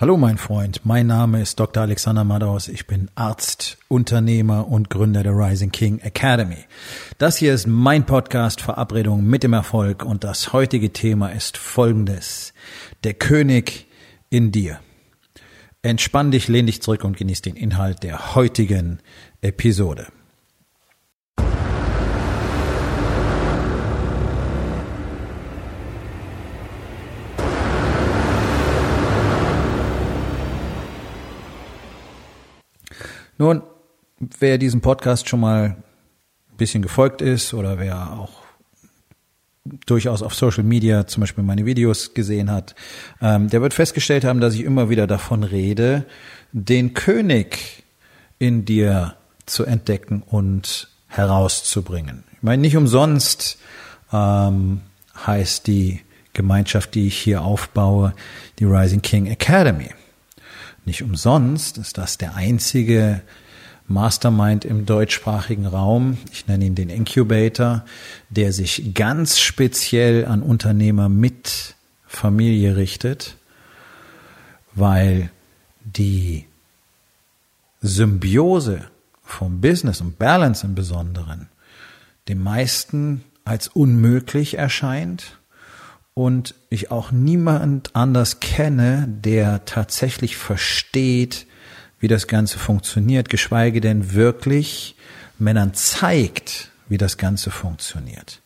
Hallo mein Freund, mein Name ist Dr. Alexander Madaus. Ich bin Arzt, Unternehmer und Gründer der Rising King Academy. Das hier ist mein Podcast Verabredung mit dem Erfolg und das heutige Thema ist folgendes. Der König in dir. Entspann dich, lehn dich zurück und genieß den Inhalt der heutigen Episode. Nun, wer diesem Podcast schon mal ein bisschen gefolgt ist oder wer auch durchaus auf Social Media zum Beispiel meine Videos gesehen hat, ähm, der wird festgestellt haben, dass ich immer wieder davon rede, den König in dir zu entdecken und herauszubringen. Ich meine, nicht umsonst ähm, heißt die Gemeinschaft, die ich hier aufbaue, die Rising King Academy. Nicht umsonst ist das der einzige Mastermind im deutschsprachigen Raum, ich nenne ihn den Incubator, der sich ganz speziell an Unternehmer mit Familie richtet, weil die Symbiose vom Business und Balance im Besonderen den meisten als unmöglich erscheint und ich auch niemand anders kenne, der tatsächlich versteht, wie das Ganze funktioniert, geschweige denn wirklich Männern zeigt, wie das Ganze funktioniert.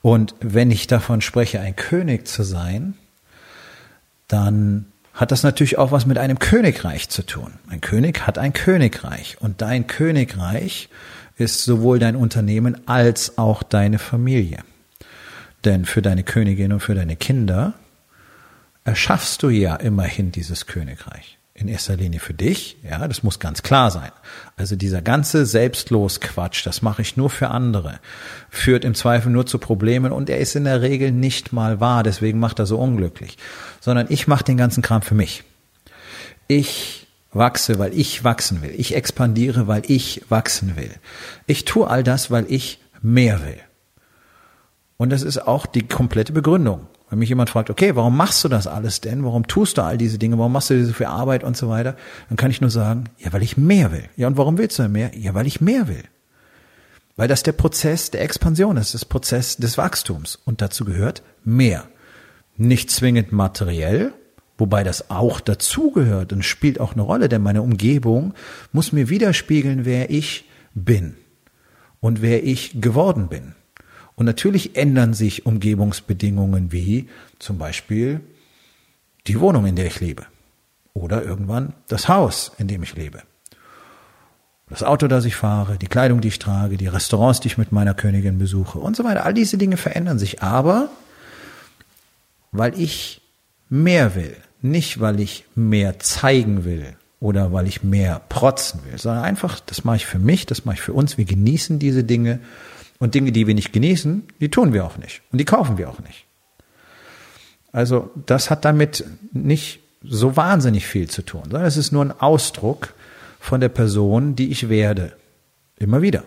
Und wenn ich davon spreche, ein König zu sein, dann hat das natürlich auch was mit einem Königreich zu tun. Ein König hat ein Königreich und dein Königreich ist sowohl dein Unternehmen als auch deine Familie. Denn für deine Königin und für deine Kinder erschaffst du ja immerhin dieses Königreich. In erster Linie für dich, ja, das muss ganz klar sein. Also dieser ganze selbstlos Quatsch, das mache ich nur für andere, führt im Zweifel nur zu Problemen und er ist in der Regel nicht mal wahr, deswegen macht er so unglücklich. Sondern ich mache den ganzen Kram für mich. Ich wachse, weil ich wachsen will. Ich expandiere, weil ich wachsen will. Ich tue all das, weil ich mehr will. Und das ist auch die komplette Begründung. Wenn mich jemand fragt, okay, warum machst du das alles denn? Warum tust du all diese Dinge? Warum machst du diese für Arbeit und so weiter? Dann kann ich nur sagen, ja, weil ich mehr will. Ja, und warum willst du mehr? Ja, weil ich mehr will. Weil das der Prozess der Expansion ist, das Prozess des Wachstums. Und dazu gehört mehr. Nicht zwingend materiell, wobei das auch dazugehört und spielt auch eine Rolle, denn meine Umgebung muss mir widerspiegeln, wer ich bin und wer ich geworden bin. Und natürlich ändern sich Umgebungsbedingungen wie zum Beispiel die Wohnung, in der ich lebe. Oder irgendwann das Haus, in dem ich lebe. Das Auto, das ich fahre, die Kleidung, die ich trage, die Restaurants, die ich mit meiner Königin besuche und so weiter. All diese Dinge verändern sich. Aber weil ich mehr will. Nicht, weil ich mehr zeigen will oder weil ich mehr protzen will, sondern einfach, das mache ich für mich, das mache ich für uns. Wir genießen diese Dinge und Dinge, die wir nicht genießen, die tun wir auch nicht. Und die kaufen wir auch nicht. Also das hat damit nicht so wahnsinnig viel zu tun, sondern es ist nur ein Ausdruck von der Person, die ich werde. Immer wieder.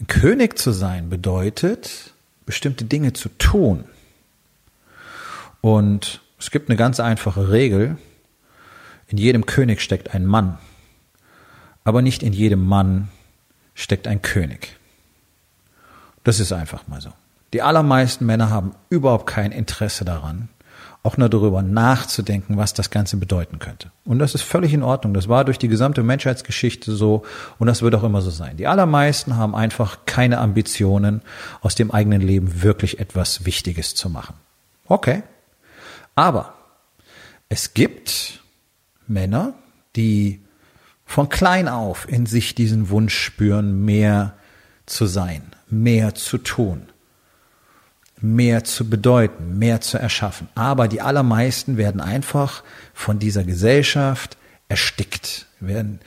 Ein König zu sein bedeutet, bestimmte Dinge zu tun. Und es gibt eine ganz einfache Regel. In jedem König steckt ein Mann. Aber nicht in jedem Mann steckt ein König. Das ist einfach mal so. Die allermeisten Männer haben überhaupt kein Interesse daran, auch nur darüber nachzudenken, was das Ganze bedeuten könnte. Und das ist völlig in Ordnung. Das war durch die gesamte Menschheitsgeschichte so und das wird auch immer so sein. Die allermeisten haben einfach keine Ambitionen, aus dem eigenen Leben wirklich etwas Wichtiges zu machen. Okay. Aber es gibt Männer, die von klein auf in sich diesen Wunsch spüren, mehr zu sein, mehr zu tun, mehr zu bedeuten, mehr zu erschaffen. Aber die allermeisten werden einfach von dieser Gesellschaft erstickt, werden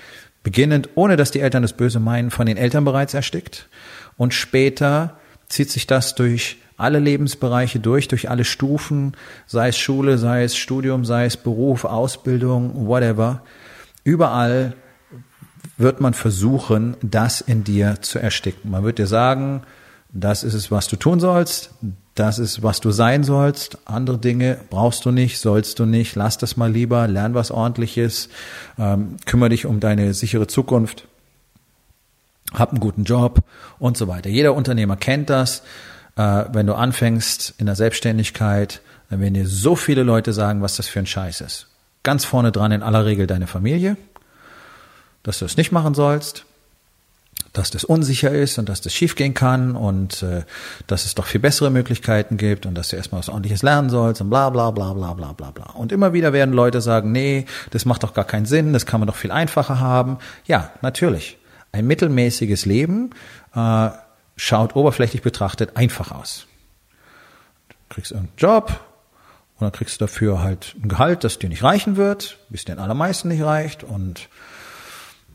beginnend, ohne dass die Eltern das Böse meinen, von den Eltern bereits erstickt und später zieht sich das durch alle Lebensbereiche durch, durch alle Stufen, sei es Schule, sei es Studium, sei es Beruf, Ausbildung, whatever. Überall wird man versuchen, das in dir zu ersticken. Man wird dir sagen, das ist es, was du tun sollst, das ist, was du sein sollst. Andere Dinge brauchst du nicht, sollst du nicht. Lass das mal lieber, lern was ordentliches, ähm, kümmere dich um deine sichere Zukunft, hab einen guten Job und so weiter. Jeder Unternehmer kennt das. Äh, wenn du anfängst in der Selbstständigkeit, dann werden dir so viele Leute sagen, was das für ein Scheiß ist. Ganz vorne dran in aller Regel deine Familie, dass du es nicht machen sollst dass das unsicher ist und dass das schiefgehen kann und äh, dass es doch viel bessere Möglichkeiten gibt und dass du erstmal was ordentliches lernen sollst und bla bla bla bla bla bla bla. Und immer wieder werden Leute sagen, nee, das macht doch gar keinen Sinn, das kann man doch viel einfacher haben. Ja, natürlich. Ein mittelmäßiges Leben äh, schaut oberflächlich betrachtet einfach aus. Du kriegst einen Job und dann kriegst du dafür halt ein Gehalt, das dir nicht reichen wird, bis den allermeisten nicht reicht und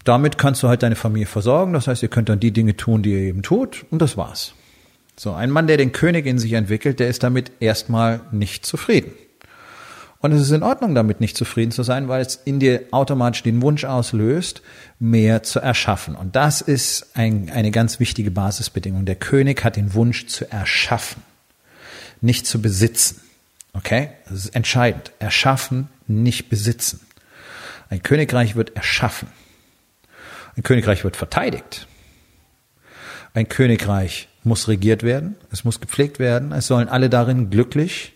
damit kannst du halt deine Familie versorgen. Das heißt, ihr könnt dann die Dinge tun, die ihr eben tut, und das war's. So, ein Mann, der den König in sich entwickelt, der ist damit erstmal nicht zufrieden. Und es ist in Ordnung, damit nicht zufrieden zu sein, weil es in dir automatisch den Wunsch auslöst, mehr zu erschaffen. Und das ist ein, eine ganz wichtige Basisbedingung. Der König hat den Wunsch zu erschaffen, nicht zu besitzen. Okay? Das ist entscheidend. Erschaffen, nicht besitzen. Ein Königreich wird erschaffen. Ein Königreich wird verteidigt. Ein Königreich muss regiert werden, es muss gepflegt werden, es sollen alle darin glücklich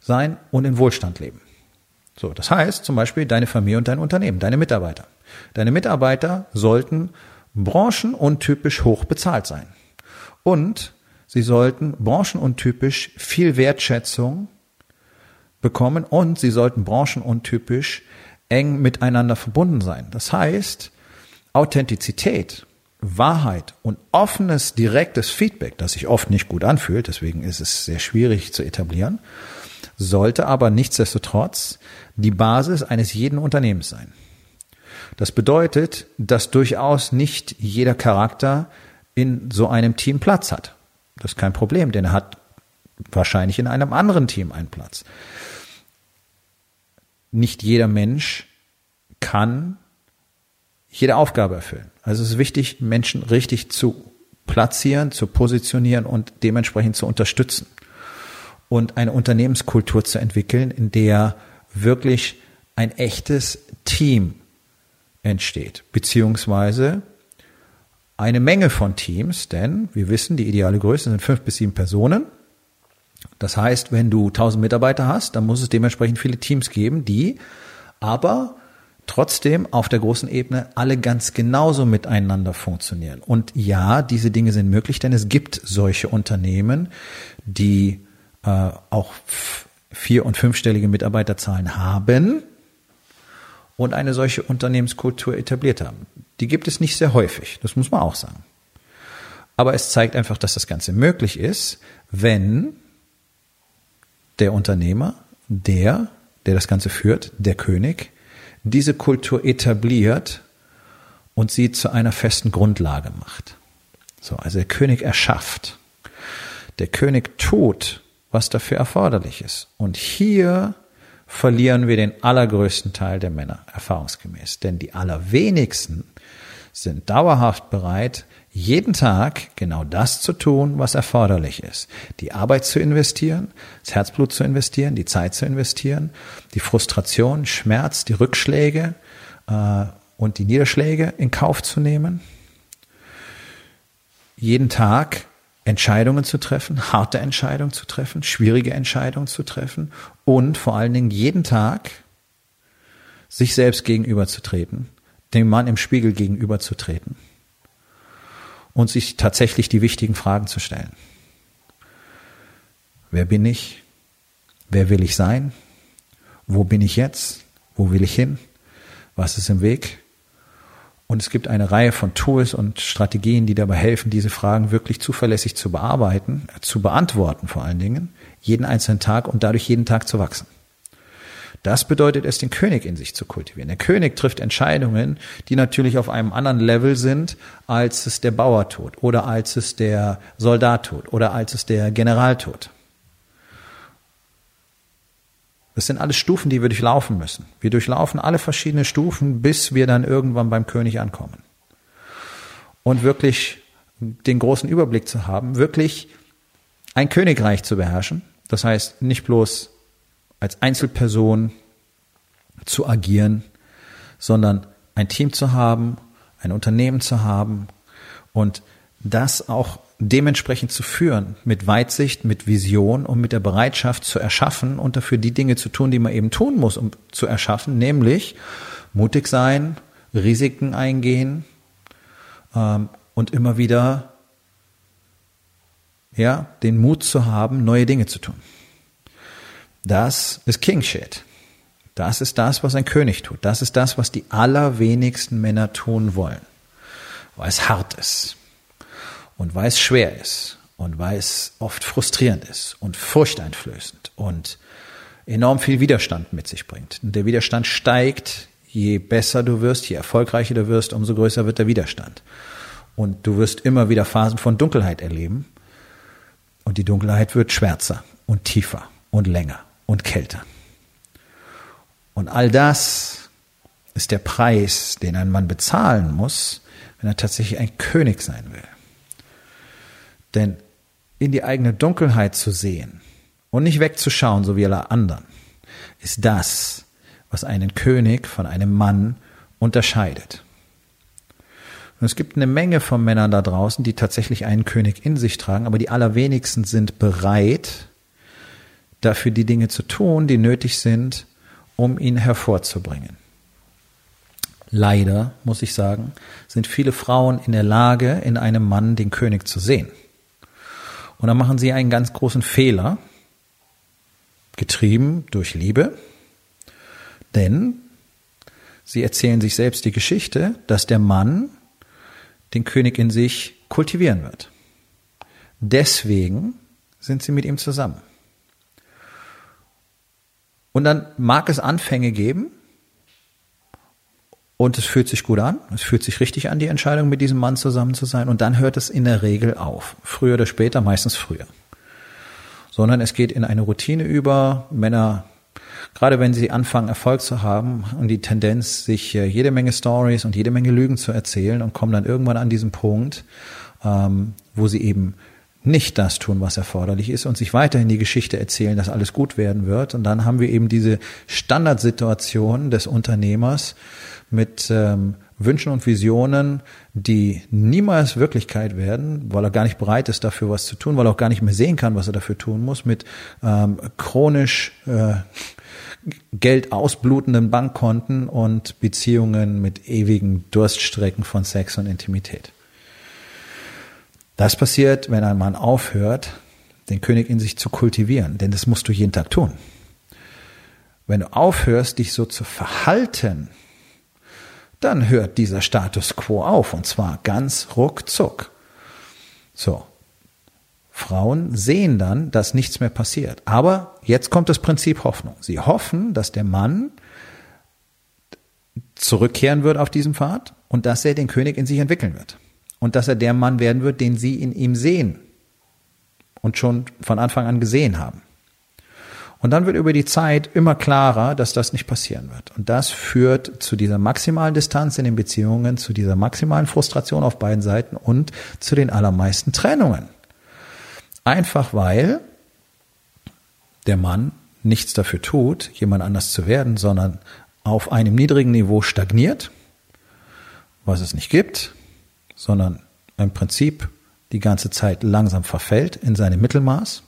sein und in Wohlstand leben. So, das heißt zum Beispiel deine Familie und dein Unternehmen, deine Mitarbeiter. Deine Mitarbeiter sollten branchenuntypisch hoch bezahlt sein. Und sie sollten branchenuntypisch viel Wertschätzung bekommen und sie sollten branchenuntypisch eng miteinander verbunden sein. Das heißt, Authentizität, Wahrheit und offenes, direktes Feedback, das sich oft nicht gut anfühlt, deswegen ist es sehr schwierig zu etablieren, sollte aber nichtsdestotrotz die Basis eines jeden Unternehmens sein. Das bedeutet, dass durchaus nicht jeder Charakter in so einem Team Platz hat. Das ist kein Problem, denn er hat wahrscheinlich in einem anderen Team einen Platz. Nicht jeder Mensch kann jede Aufgabe erfüllen. Also es ist wichtig, Menschen richtig zu platzieren, zu positionieren und dementsprechend zu unterstützen. Und eine Unternehmenskultur zu entwickeln, in der wirklich ein echtes Team entsteht, beziehungsweise eine Menge von Teams, denn wir wissen, die ideale Größe sind fünf bis sieben Personen. Das heißt, wenn du tausend Mitarbeiter hast, dann muss es dementsprechend viele Teams geben, die aber trotzdem auf der großen Ebene alle ganz genauso miteinander funktionieren. Und ja, diese Dinge sind möglich, denn es gibt solche Unternehmen, die äh, auch vier- und fünfstellige Mitarbeiterzahlen haben und eine solche Unternehmenskultur etabliert haben. Die gibt es nicht sehr häufig, das muss man auch sagen. Aber es zeigt einfach, dass das Ganze möglich ist, wenn der Unternehmer, der, der das Ganze führt, der König, diese Kultur etabliert und sie zu einer festen Grundlage macht. So, also der König erschafft. Der König tut, was dafür erforderlich ist. Und hier verlieren wir den allergrößten Teil der Männer, erfahrungsgemäß. Denn die allerwenigsten sind dauerhaft bereit, jeden Tag genau das zu tun, was erforderlich ist. Die Arbeit zu investieren, das Herzblut zu investieren, die Zeit zu investieren, die Frustration, Schmerz, die Rückschläge äh, und die Niederschläge in Kauf zu nehmen. Jeden Tag Entscheidungen zu treffen, harte Entscheidungen zu treffen, schwierige Entscheidungen zu treffen und vor allen Dingen jeden Tag sich selbst gegenüberzutreten, dem Mann im Spiegel gegenüberzutreten und sich tatsächlich die wichtigen Fragen zu stellen. Wer bin ich? Wer will ich sein? Wo bin ich jetzt? Wo will ich hin? Was ist im Weg? Und es gibt eine Reihe von Tools und Strategien, die dabei helfen, diese Fragen wirklich zuverlässig zu bearbeiten, zu beantworten vor allen Dingen, jeden einzelnen Tag und dadurch jeden Tag zu wachsen. Das bedeutet es, den König in sich zu kultivieren. Der König trifft Entscheidungen, die natürlich auf einem anderen Level sind, als es der Bauer tut oder als es der Soldat tut oder als es der General tut. Das sind alles Stufen, die wir durchlaufen müssen. Wir durchlaufen alle verschiedene Stufen, bis wir dann irgendwann beim König ankommen. Und wirklich den großen Überblick zu haben, wirklich ein Königreich zu beherrschen. Das heißt, nicht bloß als Einzelperson zu agieren, sondern ein Team zu haben, ein Unternehmen zu haben und das auch dementsprechend zu führen, mit Weitsicht, mit Vision und mit der Bereitschaft zu erschaffen und dafür die Dinge zu tun, die man eben tun muss, um zu erschaffen, nämlich mutig sein, Risiken eingehen ähm, und immer wieder ja, den Mut zu haben, neue Dinge zu tun. Das ist King Shit. Das ist das, was ein König tut. Das ist das, was die allerwenigsten Männer tun wollen. Weil es hart ist. Und weil es schwer ist. Und weil es oft frustrierend ist und furchteinflößend und enorm viel Widerstand mit sich bringt. Und der Widerstand steigt, je besser du wirst, je erfolgreicher du wirst, umso größer wird der Widerstand. Und du wirst immer wieder Phasen von Dunkelheit erleben. Und die Dunkelheit wird schwärzer und tiefer und länger und kälter. Und all das ist der Preis, den ein Mann bezahlen muss, wenn er tatsächlich ein König sein will. Denn in die eigene Dunkelheit zu sehen und nicht wegzuschauen, so wie alle anderen, ist das, was einen König von einem Mann unterscheidet. Und es gibt eine Menge von Männern da draußen, die tatsächlich einen König in sich tragen, aber die allerwenigsten sind bereit, dafür die Dinge zu tun, die nötig sind, um ihn hervorzubringen. Leider, muss ich sagen, sind viele Frauen in der Lage, in einem Mann den König zu sehen. Und dann machen sie einen ganz großen Fehler, getrieben durch Liebe, denn sie erzählen sich selbst die Geschichte, dass der Mann den König in sich kultivieren wird. Deswegen sind sie mit ihm zusammen. Und dann mag es Anfänge geben und es fühlt sich gut an. Es fühlt sich richtig an, die Entscheidung, mit diesem Mann zusammen zu sein. Und dann hört es in der Regel auf. Früher oder später, meistens früher. Sondern es geht in eine Routine über. Männer, gerade wenn sie anfangen, Erfolg zu haben und die Tendenz, sich äh, jede Menge Stories und jede Menge Lügen zu erzählen und kommen dann irgendwann an diesen Punkt, ähm, wo sie eben nicht das tun, was erforderlich ist und sich weiterhin die Geschichte erzählen, dass alles gut werden wird. Und dann haben wir eben diese Standardsituation des Unternehmers mit ähm, Wünschen und Visionen, die niemals Wirklichkeit werden, weil er gar nicht bereit ist, dafür was zu tun, weil er auch gar nicht mehr sehen kann, was er dafür tun muss, mit ähm, chronisch äh, Geld ausblutenden Bankkonten und Beziehungen mit ewigen Durststrecken von Sex und Intimität. Das passiert, wenn ein Mann aufhört, den König in sich zu kultivieren, denn das musst du jeden Tag tun. Wenn du aufhörst, dich so zu verhalten, dann hört dieser Status quo auf und zwar ganz ruckzuck. So. Frauen sehen dann, dass nichts mehr passiert. Aber jetzt kommt das Prinzip Hoffnung. Sie hoffen, dass der Mann zurückkehren wird auf diesem Pfad und dass er den König in sich entwickeln wird und dass er der Mann werden wird, den sie in ihm sehen und schon von Anfang an gesehen haben. Und dann wird über die Zeit immer klarer, dass das nicht passieren wird. Und das führt zu dieser maximalen Distanz in den Beziehungen, zu dieser maximalen Frustration auf beiden Seiten und zu den allermeisten Trennungen. Einfach weil der Mann nichts dafür tut, jemand anders zu werden, sondern auf einem niedrigen Niveau stagniert, was es nicht gibt, sondern im Prinzip die ganze Zeit langsam verfällt in seinem Mittelmaß.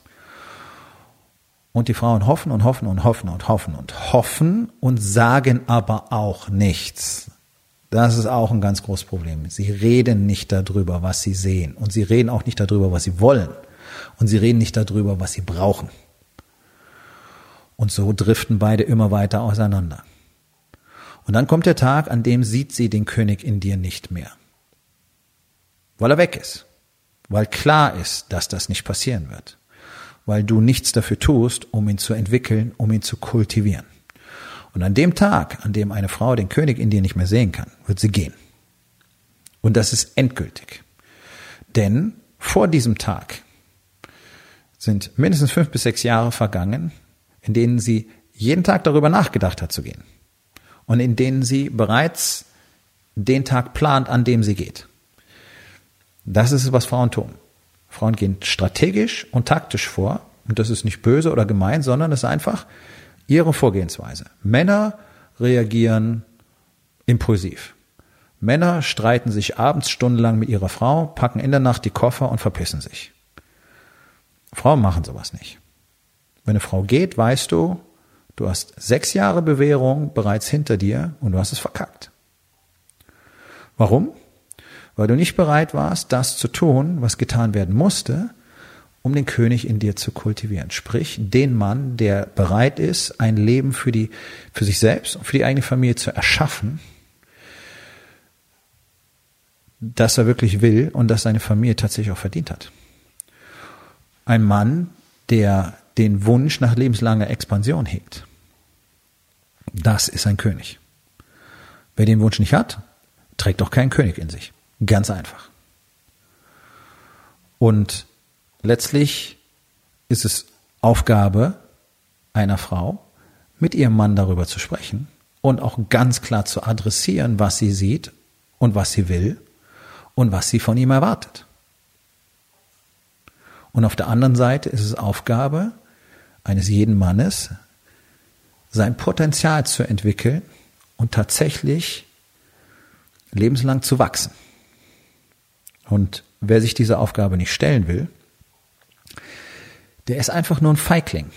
Und die Frauen hoffen und hoffen und hoffen und hoffen und hoffen und sagen aber auch nichts. Das ist auch ein ganz großes Problem. Sie reden nicht darüber, was sie sehen. Und sie reden auch nicht darüber, was sie wollen. Und sie reden nicht darüber, was sie brauchen. Und so driften beide immer weiter auseinander. Und dann kommt der Tag, an dem sieht sie den König in dir nicht mehr weil er weg ist, weil klar ist, dass das nicht passieren wird, weil du nichts dafür tust, um ihn zu entwickeln, um ihn zu kultivieren. Und an dem Tag, an dem eine Frau den König in dir nicht mehr sehen kann, wird sie gehen. Und das ist endgültig. Denn vor diesem Tag sind mindestens fünf bis sechs Jahre vergangen, in denen sie jeden Tag darüber nachgedacht hat zu gehen. Und in denen sie bereits den Tag plant, an dem sie geht. Das ist es, was Frauen tun. Frauen gehen strategisch und taktisch vor. Und das ist nicht böse oder gemein, sondern es ist einfach ihre Vorgehensweise. Männer reagieren impulsiv. Männer streiten sich abends stundenlang mit ihrer Frau, packen in der Nacht die Koffer und verpissen sich. Frauen machen sowas nicht. Wenn eine Frau geht, weißt du, du hast sechs Jahre Bewährung bereits hinter dir und du hast es verkackt. Warum? Weil du nicht bereit warst, das zu tun, was getan werden musste, um den König in dir zu kultivieren. Sprich, den Mann, der bereit ist, ein Leben für die, für sich selbst und für die eigene Familie zu erschaffen, das er wirklich will und das seine Familie tatsächlich auch verdient hat. Ein Mann, der den Wunsch nach lebenslanger Expansion hegt. Das ist ein König. Wer den Wunsch nicht hat, trägt auch keinen König in sich. Ganz einfach. Und letztlich ist es Aufgabe einer Frau, mit ihrem Mann darüber zu sprechen und auch ganz klar zu adressieren, was sie sieht und was sie will und was sie von ihm erwartet. Und auf der anderen Seite ist es Aufgabe eines jeden Mannes, sein Potenzial zu entwickeln und tatsächlich lebenslang zu wachsen. Und wer sich dieser Aufgabe nicht stellen will, der ist einfach nur ein Feigling.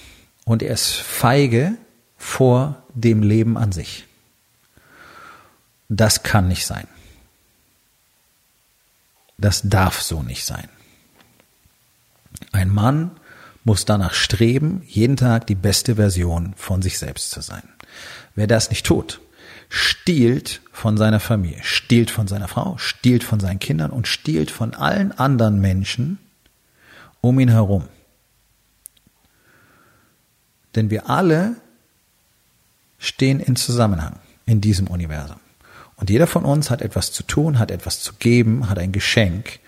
Und er ist feige vor dem Leben an sich. Das kann nicht sein. Das darf so nicht sein. Ein Mann muss danach streben, jeden Tag die beste Version von sich selbst zu sein. Wer das nicht tut, stiehlt von seiner Familie, stiehlt von seiner Frau, stiehlt von seinen Kindern und stiehlt von allen anderen Menschen um ihn herum. Denn wir alle stehen in Zusammenhang in diesem Universum. Und jeder von uns hat etwas zu tun, hat etwas zu geben, hat ein Geschenk,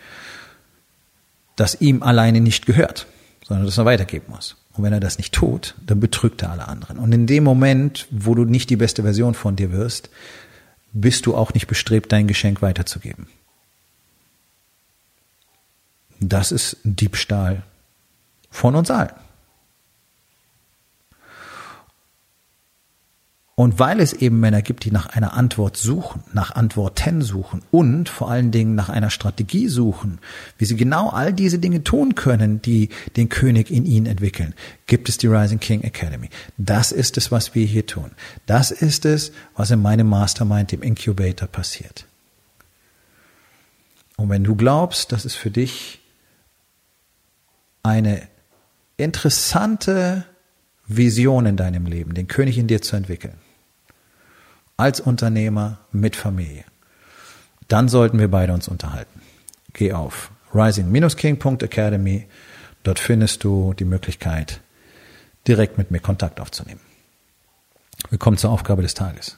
das ihm alleine nicht gehört, sondern das er weitergeben muss. Und wenn er das nicht tut, dann betrügt er alle anderen. Und in dem Moment, wo du nicht die beste Version von dir wirst, bist du auch nicht bestrebt, dein Geschenk weiterzugeben. Das ist Diebstahl von uns allen. Und weil es eben Männer gibt, die nach einer Antwort suchen, nach Antworten suchen und vor allen Dingen nach einer Strategie suchen, wie sie genau all diese Dinge tun können, die den König in ihnen entwickeln, gibt es die Rising King Academy. Das ist es, was wir hier tun. Das ist es, was in meinem Mastermind, dem Incubator, passiert. Und wenn du glaubst, dass es für dich eine interessante Vision in deinem Leben, den König in dir zu entwickeln, als Unternehmer mit Familie. Dann sollten wir beide uns unterhalten. Geh auf rising-king.academy. Dort findest du die Möglichkeit, direkt mit mir Kontakt aufzunehmen. Wir kommen zur Aufgabe des Tages.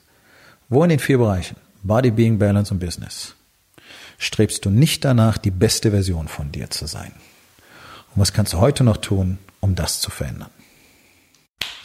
Wo in den vier Bereichen Body, Being, Balance und Business strebst du nicht danach, die beste Version von dir zu sein? Und was kannst du heute noch tun, um das zu verändern?